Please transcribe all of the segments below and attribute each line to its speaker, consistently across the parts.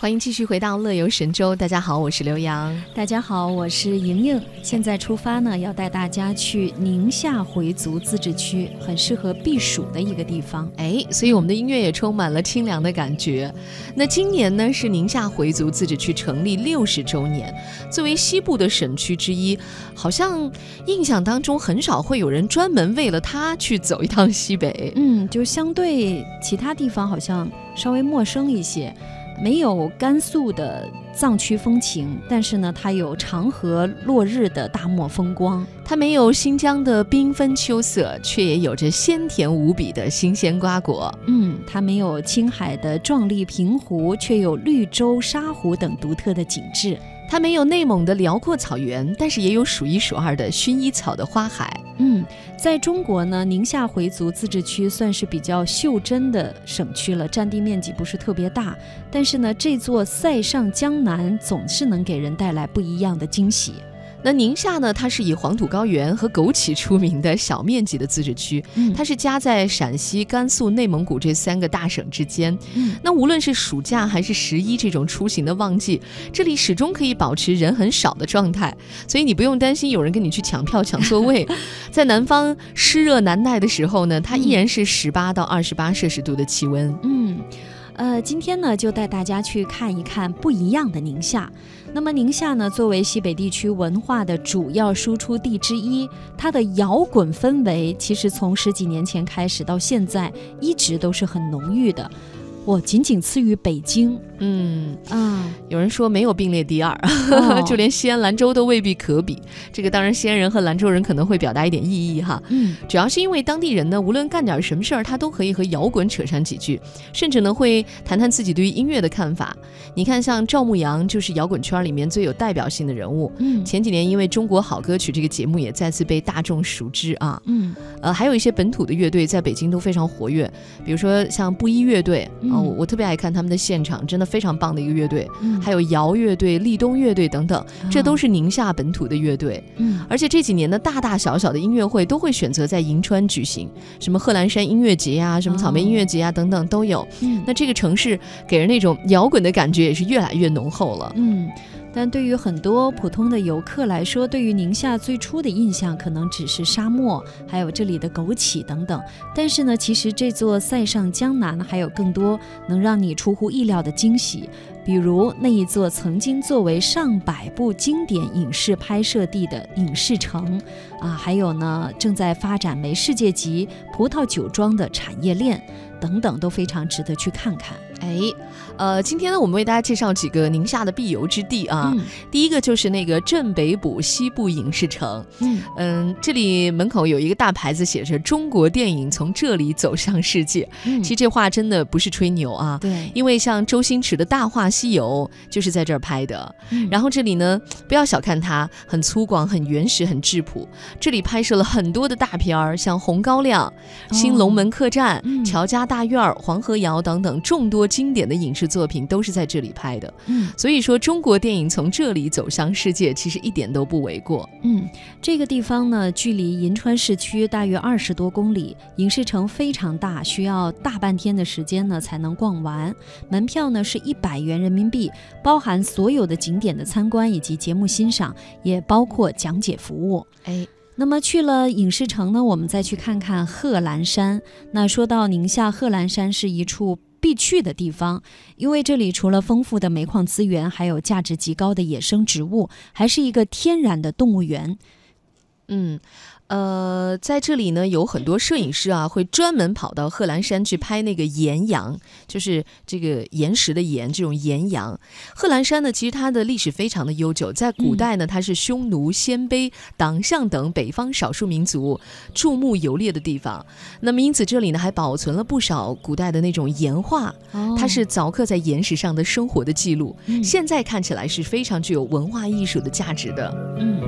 Speaker 1: 欢迎继续回到乐游神州。大家好，我是刘洋。
Speaker 2: 大家好，我是莹莹。现在出发呢，要带大家去宁夏回族自治区，很适合避暑的一个地方。
Speaker 1: 哎，所以我们的音乐也充满了清凉的感觉。那今年呢，是宁夏回族自治区成立六十周年。作为西部的省区之一，好像印象当中很少会有人专门为了它去走一趟西北。
Speaker 2: 嗯，就相对其他地方好像稍微陌生一些。没有甘肃的藏区风情，但是呢，它有长河落日的大漠风光；
Speaker 1: 它没有新疆的缤纷秋色，却也有着鲜甜无比的新鲜瓜果。
Speaker 2: 嗯，它没有青海的壮丽平湖，却有绿洲、沙湖等独特的景致。
Speaker 1: 它没有内蒙的辽阔草原，但是也有数一数二的薰衣草的花海。
Speaker 2: 嗯，在中国呢，宁夏回族自治区算是比较袖珍的省区了，占地面积不是特别大，但是呢，这座塞上江南总是能给人带来不一样的惊喜。
Speaker 1: 那宁夏呢？它是以黄土高原和枸杞出名的小面积的自治区，它是夹在陕西、甘肃、内蒙古这三个大省之间。那无论是暑假还是十一这种出行的旺季，这里始终可以保持人很少的状态，所以你不用担心有人跟你去抢票抢座位。在南方湿热难耐的时候呢，它依然是十八到二十八摄氏度的气温。
Speaker 2: 嗯。呃，今天呢，就带大家去看一看不一样的宁夏。那么，宁夏呢，作为西北地区文化的主要输出地之一，它的摇滚氛围其实从十几年前开始到现在，一直都是很浓郁的。我仅仅次于北京。
Speaker 1: 嗯啊，有人说没有并列第二，就连西安、兰州都未必可比。这个当然，西安人和兰州人可能会表达一点异议哈。嗯，主要是因为当地人呢，无论干点什么事儿，他都可以和摇滚扯上几句，甚至呢会谈谈自己对于音乐的看法。你看，像赵牧阳就是摇滚圈里面最有代表性的人物。嗯，前几年因为《中国好歌曲》这个节目也再次被大众熟知啊。嗯，呃，还有一些本土的乐队在北京都非常活跃，比如说像布衣乐队啊，我特别爱看他们的现场，真的。非常棒的一个乐队，还有摇乐队、立冬乐队等等，这都是宁夏本土的乐队。嗯，而且这几年的大大小小的音乐会都会选择在银川举行，什么贺兰山音乐节啊，什么草莓音乐节啊等等都有。嗯，那这个城市给人那种摇滚的感觉也是越来越浓厚了。
Speaker 2: 嗯。但对于很多普通的游客来说，对于宁夏最初的印象可能只是沙漠，还有这里的枸杞等等。但是呢，其实这座塞上江南还有更多能让你出乎意料的惊喜，比如那一座曾经作为上百部经典影视拍摄地的影视城，啊，还有呢正在发展为世界级葡萄酒庄的产业链等等，都非常值得去看看。
Speaker 1: 哎，呃，今天呢，我们为大家介绍几个宁夏的必游之地啊。第一个就是那个镇北堡西部影视城。嗯嗯，这里门口有一个大牌子，写着“中国电影从这里走向世界”。其实这话真的不是吹牛啊。
Speaker 2: 对，
Speaker 1: 因为像周星驰的大话西游就是在这儿拍的。然后这里呢，不要小看它，很粗犷、很原始、很质朴。这里拍摄了很多的大片儿，像《红高粱》《新龙门客栈》《乔家大院》《黄河谣》等等众多。经典的影视作品都是在这里拍的，嗯，所以说中国电影从这里走向世界，其实一点都不为过。
Speaker 2: 嗯，这个地方呢，距离银川市区大约二十多公里，影视城非常大，需要大半天的时间呢才能逛完。门票呢是一百元人民币，包含所有的景点的参观以及节目欣赏，也包括讲解服务。哎，那么去了影视城呢，我们再去看看贺兰山。那说到宁夏贺兰山是一处。必去的地方，因为这里除了丰富的煤矿资源，还有价值极高的野生植物，还是一个天然的动物园。
Speaker 1: 嗯。呃，在这里呢，有很多摄影师啊，会专门跑到贺兰山去拍那个岩羊，就是这个岩石的岩，这种岩羊。贺兰山呢，其实它的历史非常的悠久，在古代呢，它是匈奴、鲜卑、党项等北方少数民族注目游猎的地方。那么，因此这里呢，还保存了不少古代的那种岩画，它是凿刻在岩石上的生活的记录，现在看起来是非常具有文化艺术的价值的。嗯。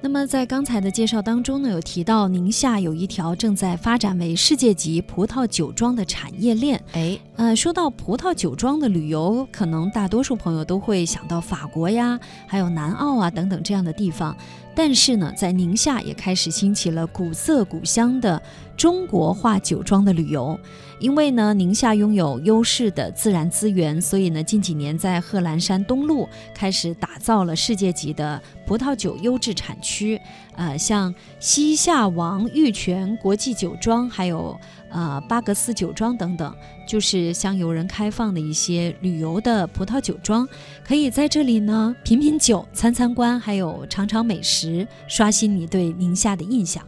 Speaker 2: 那么在刚才的介绍当中呢，有提到宁夏有一条正在发展为世界级葡萄酒庄的产业链。哎，呃，说到葡萄酒庄的旅游，可能大多数朋友都会想到法国呀，还有南澳啊等等这样的地方。但是呢，在宁夏也开始兴起了古色古香的中国化酒庄的旅游。因为呢，宁夏拥有优势的自然资源，所以呢，近几年在贺兰山东麓开始打造了世界级的葡萄酒优质产区。呃，像西夏王玉泉国际酒庄，还有呃巴格斯酒庄等等，就是向游人开放的一些旅游的葡萄酒庄，可以在这里呢品品酒、参参观，还有尝尝美食，刷新你对宁夏的印象。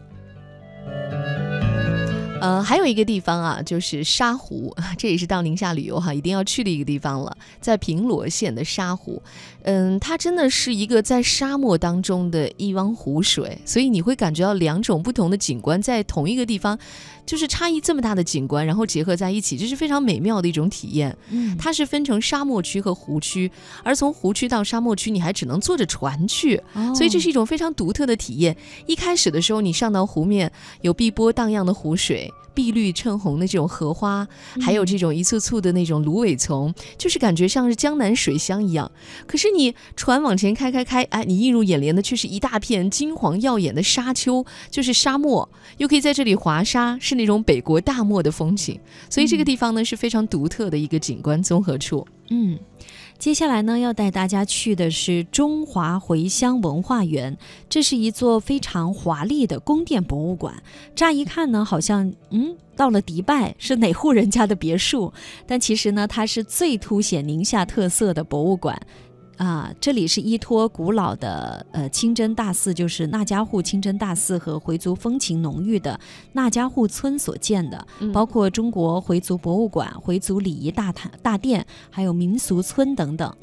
Speaker 1: 呃，还有一个地方啊，就是沙湖，这也是到宁夏旅游哈一定要去的一个地方了，在平罗县的沙湖。嗯，它真的是一个在沙漠当中的一汪湖水，所以你会感觉到两种不同的景观在同一个地方，就是差异这么大的景观，然后结合在一起，这是非常美妙的一种体验。嗯，它是分成沙漠区和湖区，而从湖区到沙漠区，你还只能坐着船去，所以这是一种非常独特的体验。一开始的时候，你上到湖面，有碧波荡漾的湖水。碧绿衬红的这种荷花，还有这种一簇簇的那种芦苇丛，就是感觉像是江南水乡一样。可是你船往前开开开，哎，你映入眼帘的却是一大片金黄耀眼的沙丘，就是沙漠，又可以在这里滑沙，是那种北国大漠的风景。所以这个地方呢是非常独特的一个景观综合处。
Speaker 2: 嗯。接下来呢，要带大家去的是中华回乡文化园。这是一座非常华丽的宫殿博物馆。乍一看呢，好像嗯，到了迪拜是哪户人家的别墅？但其实呢，它是最凸显宁夏特色的博物馆。啊，这里是依托古老的呃清真大寺，就是那家户清真大寺和回族风情浓郁的那家户村所建的，包括中国回族博物馆、回族礼仪大堂大殿，还有民俗村等等。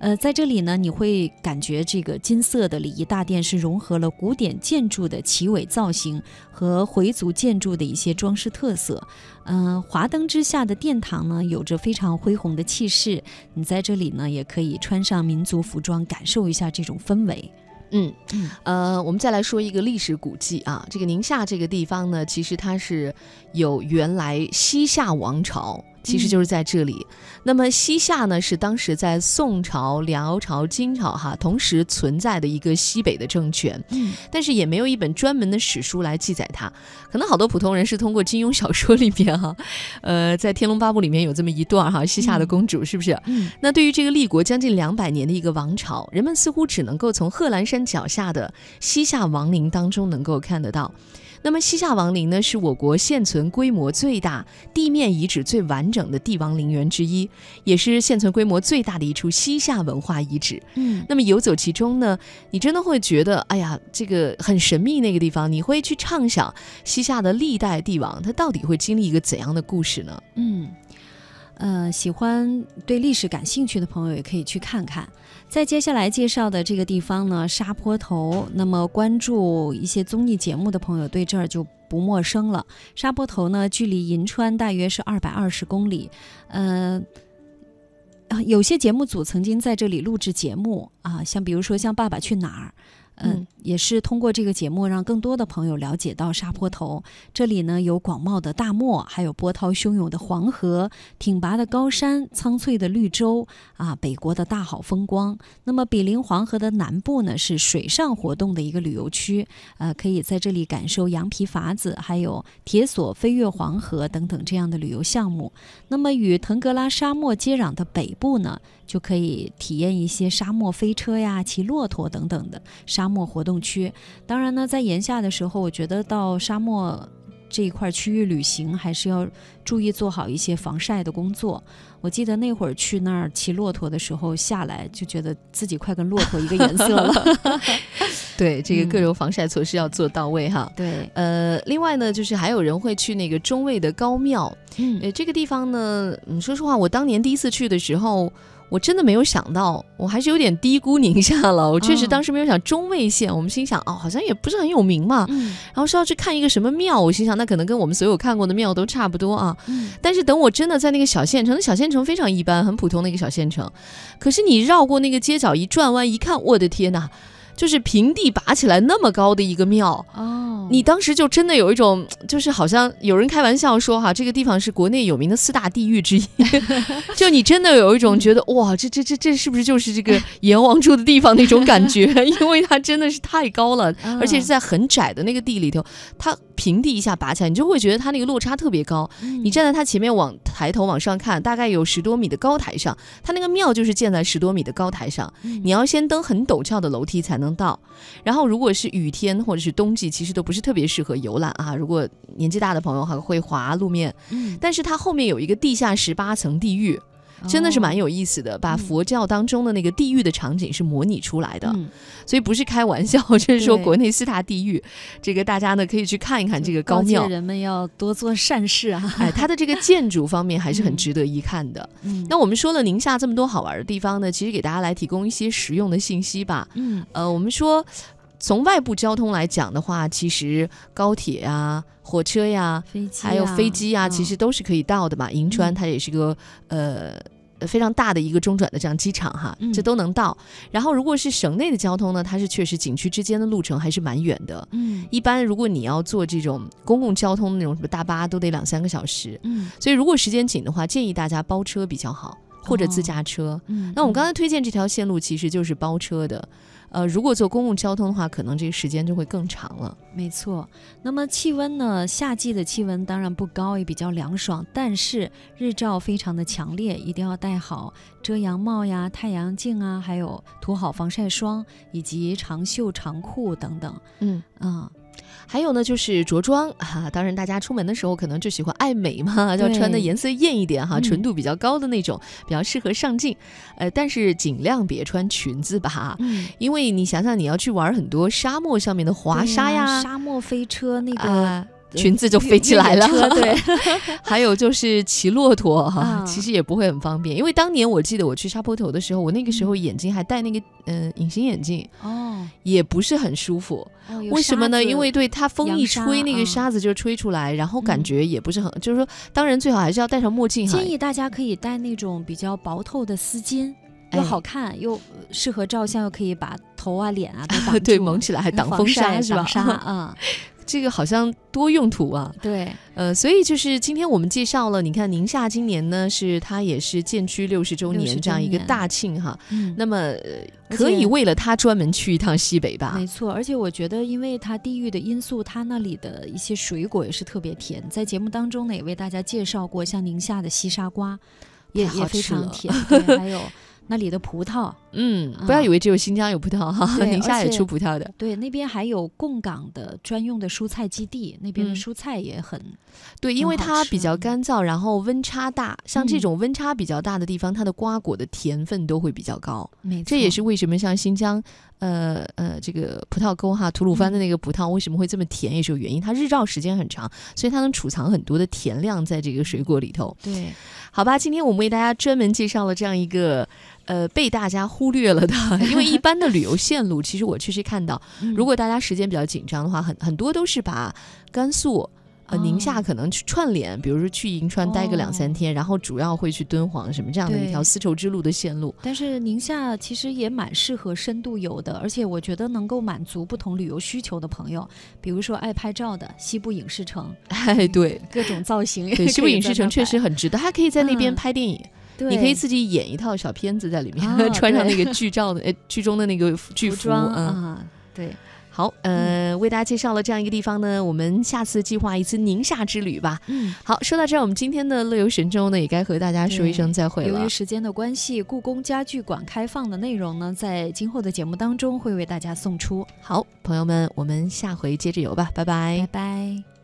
Speaker 2: 呃，在这里呢，你会感觉这个金色的礼仪大殿是融合了古典建筑的奇伟造型和回族建筑的一些装饰特色。嗯，华灯之下的殿堂呢，有着非常恢宏的气势。你在这里呢，也可以穿上民族服装，感受一下这种氛围。
Speaker 1: 嗯，呃，我们再来说一个历史古迹啊，这个宁夏这个地方呢，其实它是有原来西夏王朝。其实就是在这里。那么西夏呢，是当时在宋朝、辽朝、金朝哈同时存在的一个西北的政权。嗯，但是也没有一本专门的史书来记载它。可能好多普通人是通过金庸小说里面哈，呃，在《天龙八部》里面有这么一段哈，西夏的公主是不是？嗯。那对于这个立国将近两百年的一个王朝，人们似乎只能够从贺兰山脚下的西夏王陵当中能够看得到。那么西夏王陵呢，是我国现存规模最大、地面遗址最完整的帝王陵园之一，也是现存规模最大的一处西夏文化遗址。嗯，那么游走其中呢，你真的会觉得，哎呀，这个很神秘那个地方，你会去畅想西夏的历代帝王他到底会经历一个怎样的故事呢？
Speaker 2: 嗯。呃，喜欢对历史感兴趣的朋友也可以去看看。在接下来介绍的这个地方呢，沙坡头。那么关注一些综艺节目的朋友对这儿就不陌生了。沙坡头呢，距离银川大约是二百二十公里。嗯，有些节目组曾经在这里录制节目啊，像比如说像《爸爸去哪儿》。嗯，也是通过这个节目，让更多的朋友了解到沙坡头。这里呢，有广袤的大漠，还有波涛汹涌的黄河，挺拔的高山，苍翠的绿洲啊，北国的大好风光。那么，比邻黄河的南部呢，是水上活动的一个旅游区，呃，可以在这里感受羊皮筏子，还有铁索飞越黄河等等这样的旅游项目。那么，与腾格拉沙漠接壤的北部呢？就可以体验一些沙漠飞车呀、骑骆驼等等的沙漠活动区。当然呢，在炎夏的时候，我觉得到沙漠这一块区域旅行，还是要注意做好一些防晒的工作。我记得那会儿去那儿骑骆驼的时候，下来就觉得自己快跟骆驼一个颜色了。
Speaker 1: 对，这个各种防晒措施要做到位哈。
Speaker 2: 对，
Speaker 1: 呃，另外呢，就是还有人会去那个中卫的高庙。嗯，呃，这个地方呢，嗯，说实话，我当年第一次去的时候。我真的没有想到，我还是有点低估宁夏了。我确实当时没有想中卫县，我们心想哦，好像也不是很有名嘛。然后说要去看一个什么庙，我心想那可能跟我们所有看过的庙都差不多啊。但是等我真的在那个小县城，那小县城非常一般，很普通的一个小县城。可是你绕过那个街角一转弯一看，我的天哪！就是平地拔起来那么高的一个庙哦，你当时就真的有一种，就是好像有人开玩笑说哈，这个地方是国内有名的四大地狱之一，就你真的有一种觉得哇，这这这这是不是就是这个 阎王住的地方那种感觉？因为它真的是太高了，而且是在很窄的那个地里头，它平地一下拔起来，你就会觉得它那个落差特别高。你站在它前面往抬头往上看，大概有十多米的高台上，它那个庙就是建在十多米的高台上，你要先登很陡峭的楼梯才能。到，然后如果是雨天或者是冬季，其实都不是特别适合游览啊。如果年纪大的朋友还会滑路面，嗯，但是它后面有一个地下十八层地狱。真的是蛮有意思的，把佛教当中的那个地狱的场景是模拟出来的，所以不是开玩笑，就是说国内四大地狱，这个大家呢可以去看一看这个高庙。
Speaker 2: 人们要多做善事啊！
Speaker 1: 哎，它的这个建筑方面还是很值得一看的。那我们说了宁夏这么多好玩的地方呢，其实给大家来提供一些实用的信息吧。嗯，呃，我们说。从外部交通来讲的话，其实高铁呀、火车呀，还有飞机啊，其实都是可以到的嘛。银川它也是个呃非常大的一个中转的这样机场哈，这都能到。然后如果是省内的交通呢，它是确实景区之间的路程还是蛮远的。嗯，一般如果你要坐这种公共交通那种什么大巴，都得两三个小时。嗯，所以如果时间紧的话，建议大家包车比较好，或者自驾车。嗯，那我们刚才推荐这条线路其实就是包车的。呃，如果坐公共交通的话，可能这个时间就会更长了。
Speaker 2: 没错。那么气温呢？夏季的气温当然不高，也比较凉爽，但是日照非常的强烈，一定要戴好遮阳帽呀、太阳镜啊，还有涂好防晒霜，以及长袖长裤等等。嗯
Speaker 1: 啊。还有呢，就是着装哈，当然大家出门的时候可能就喜欢爱美嘛，要穿的颜色艳一点哈，纯度比较高的那种，比较适合上镜。呃，但是尽量别穿裙子吧，嗯，因为你想想你要去玩很多沙漠上面的滑沙呀，
Speaker 2: 沙漠飞车那个。
Speaker 1: 裙子就飞起来了，
Speaker 2: 对。
Speaker 1: 还有就是骑骆驼哈，其实也不会很方便，因为当年我记得我去沙坡头的时候，我那个时候眼睛还戴那个嗯隐形眼镜哦，也不是很舒服。为什么呢？因为对它风一吹，那个沙子就吹出来，然后感觉也不是很，就是说，当然最好还是要戴上墨镜哈。
Speaker 2: 建议大家可以戴那种比较薄透的丝巾，又好看又适合照相，又可以把头啊脸啊都 挡住，
Speaker 1: 对，蒙起来还挡风
Speaker 2: 沙
Speaker 1: 是吧？
Speaker 2: 啊。
Speaker 1: 这个好像多用途啊，
Speaker 2: 对，
Speaker 1: 呃，所以就是今天我们介绍了，你看宁夏今年呢是它也是建区六十周年这样一个大庆哈，那么可以为了它专门去一趟西北吧？
Speaker 2: 没错，而且我觉得因为它地域的因素，它那里的一些水果也是特别甜，在节目当中呢也为大家介绍过，像宁夏的西沙瓜也也非常甜，还有。那里的葡萄，
Speaker 1: 嗯，不要以为只有新疆有葡萄哈，宁夏也出葡萄的。
Speaker 2: 对，那边还有贡港的专用的蔬菜基地，那边的蔬菜也很，
Speaker 1: 对，因为它比较干燥，然后温差大，像这种温差比较大的地方，它的瓜果的甜分都会比较高。
Speaker 2: 没错，
Speaker 1: 这也是为什么像新疆，呃呃，这个葡萄沟哈，吐鲁番的那个葡萄为什么会这么甜，也是有原因，它日照时间很长，所以它能储藏很多的甜量在这个水果里头。
Speaker 2: 对，
Speaker 1: 好吧，今天我们为大家专门介绍了这样一个。呃，被大家忽略了的，因为一般的旅游线路，其实我确实看到，如果大家时间比较紧张的话，很很多都是把甘肃、呃宁夏可能去串联，比如说去银川待个两三天，然后主要会去敦煌什么这样的一条丝绸之路的线路。
Speaker 2: 但是宁夏其实也蛮适合深度游的，而且我觉得能够满足不同旅游需求的朋友，比如说爱拍照的西部影视城，
Speaker 1: 哎，对，
Speaker 2: 各种造型，
Speaker 1: 对，西部影视城确实很值得，还可以在那边拍电影。你可以自己演一套小片子在里面，穿上那个剧照的，哎，剧中的那个剧服
Speaker 2: 啊。对，
Speaker 1: 好，呃，为大家介绍了这样一个地方呢，我们下次计划一次宁夏之旅吧。嗯，好，说到这儿，我们今天的乐游神州呢，也该和大家说一声再会
Speaker 2: 了。由于时间的关系，故宫家具馆开放的内容呢，在今后的节目当中会为大家送出。
Speaker 1: 好，朋友们，我们下回接着游吧，拜拜，
Speaker 2: 拜拜。